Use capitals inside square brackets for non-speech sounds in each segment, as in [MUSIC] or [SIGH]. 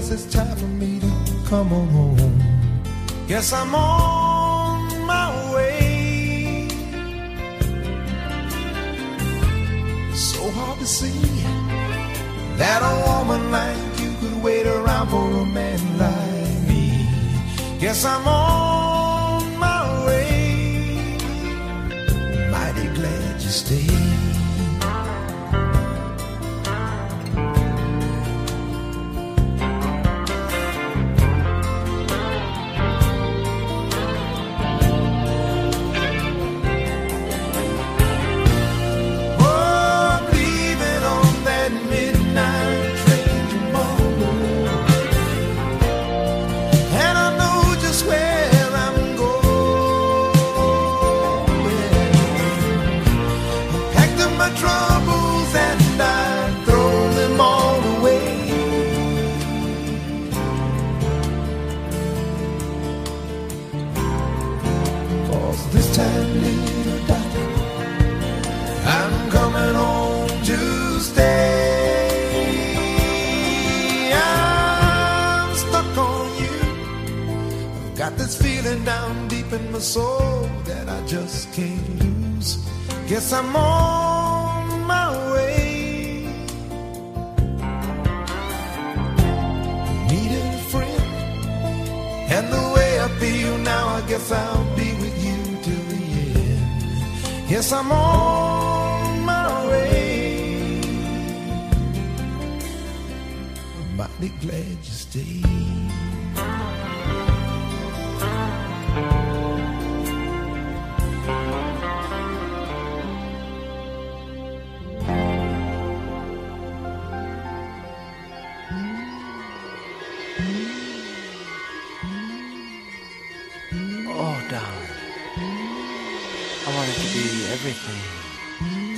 Guess it's time for me to come home. Guess I'm on my way. So hard to see that a woman like you could wait around for a man like me. Guess I'm on Mm-hmm.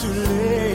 Too late?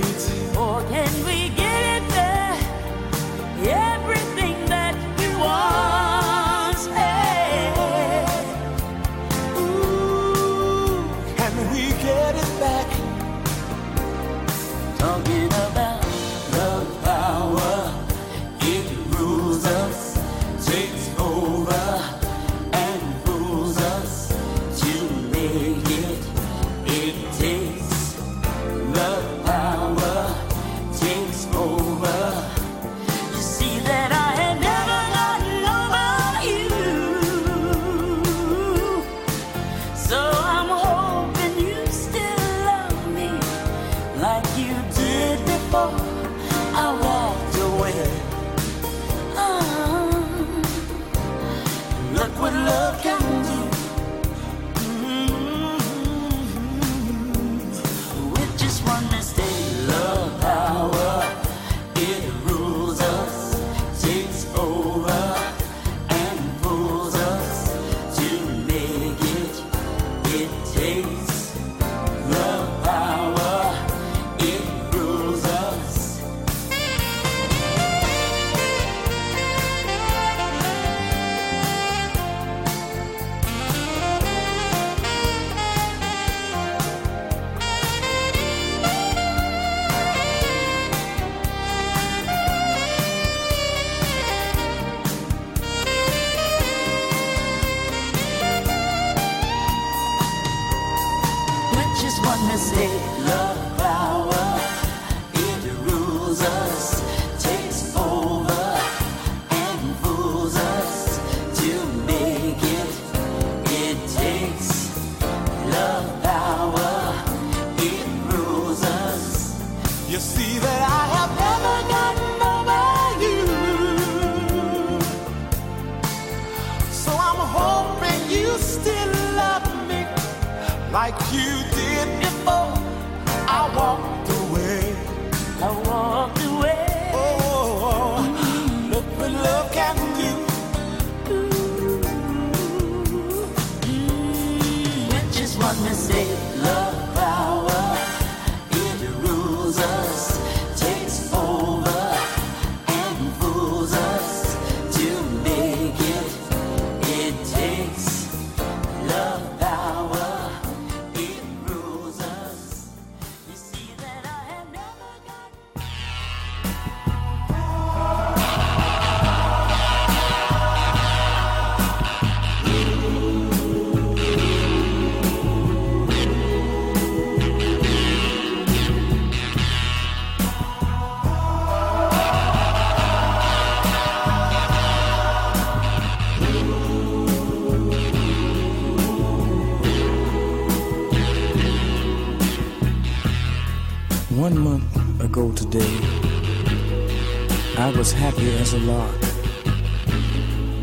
as a lark.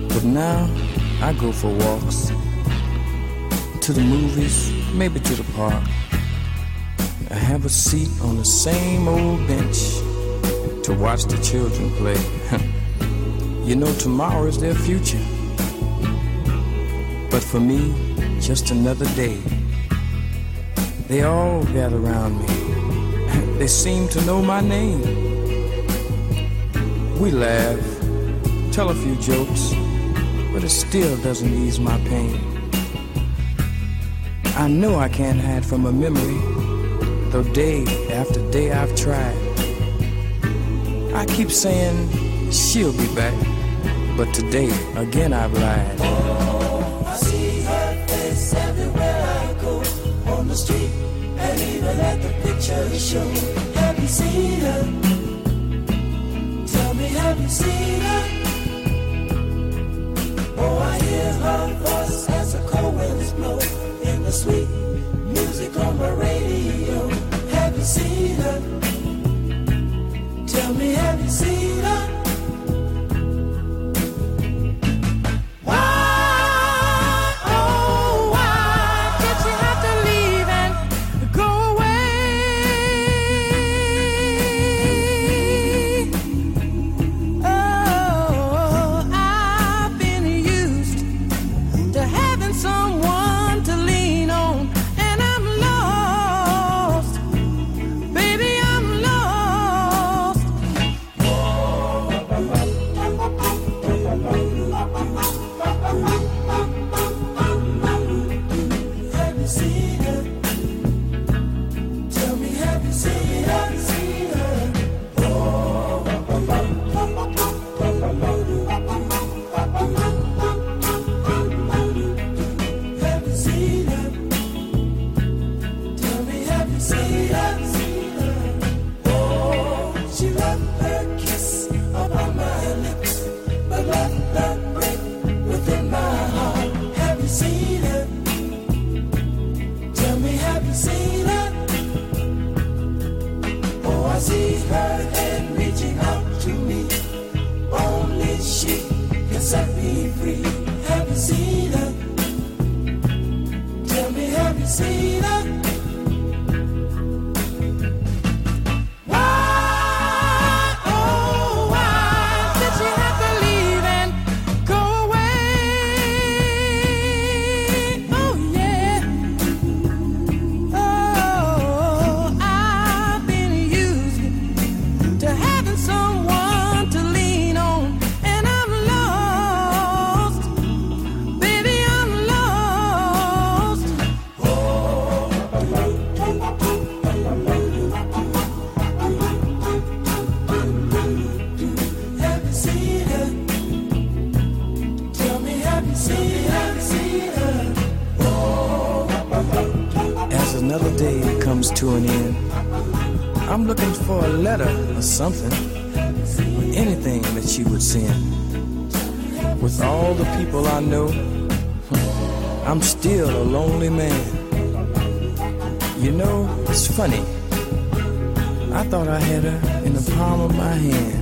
But now I go for walks to the movies, maybe to the park. I have a seat on the same old bench to watch the children play. [LAUGHS] you know, tomorrow is their future. But for me, just another day. They all gather around me. [LAUGHS] they seem to know my name. We laugh, tell a few jokes, but it still doesn't ease my pain. I know I can't hide from a memory, though day after day I've tried. I keep saying she'll be back, but today again I've lied. Oh, I see her face everywhere I go, on the street and even at the picture show. Have you seen her? See the something, on anything that you would send. With all the people I know, [LAUGHS] I'm still a lonely man. You know, it's funny. I thought I had her in the palm of my hand.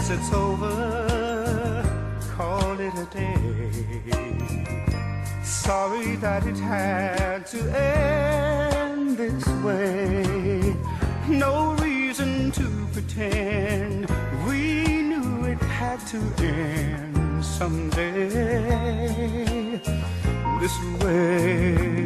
guess it's over. Call it a day. Sorry that it had to end this way. No reason to pretend. We knew it had to end someday. This way.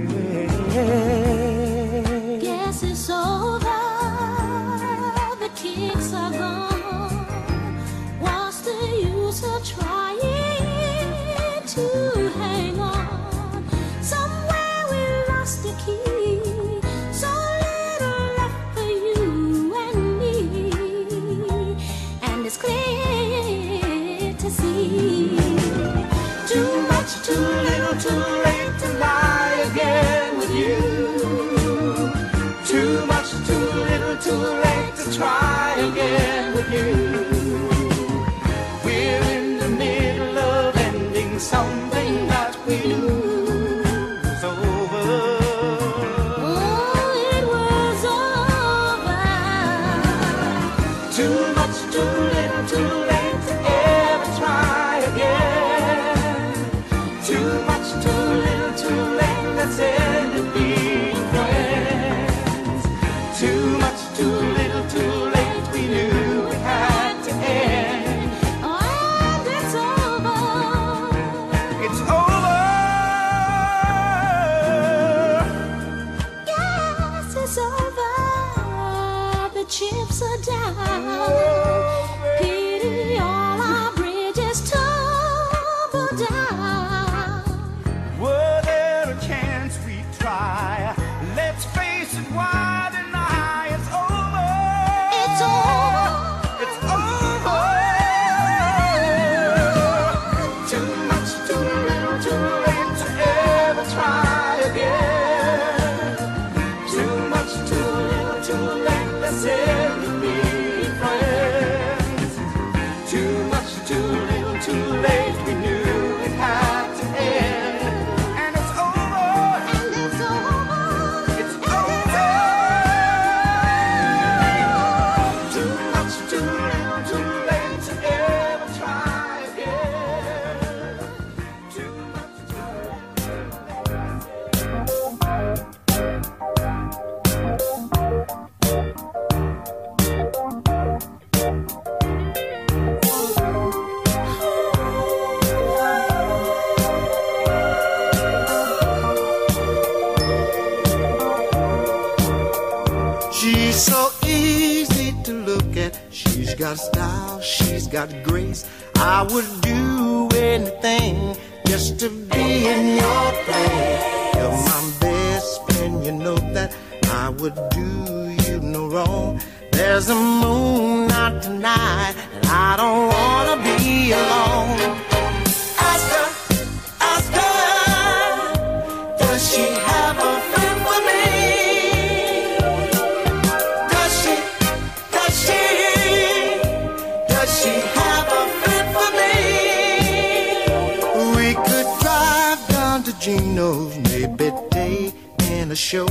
Gino's, maybe day in a show.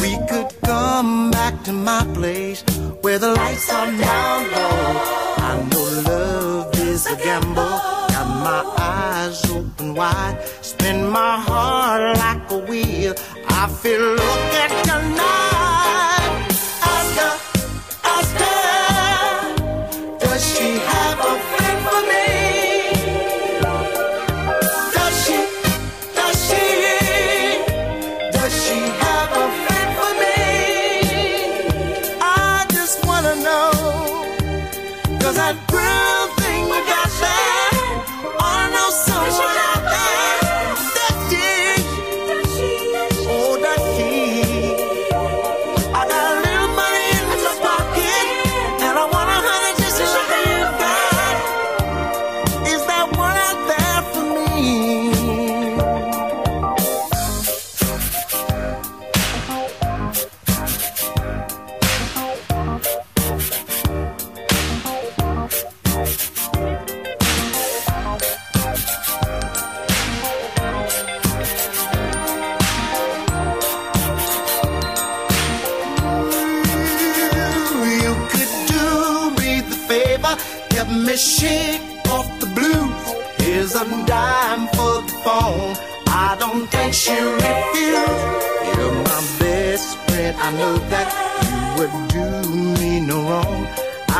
We could come back to my place where the lights are down low. I know love is a gamble. Got my eyes open wide. Spin my heart like a wheel. I feel look at your night.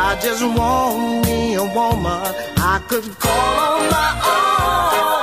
I just want me a woman I could call on my own.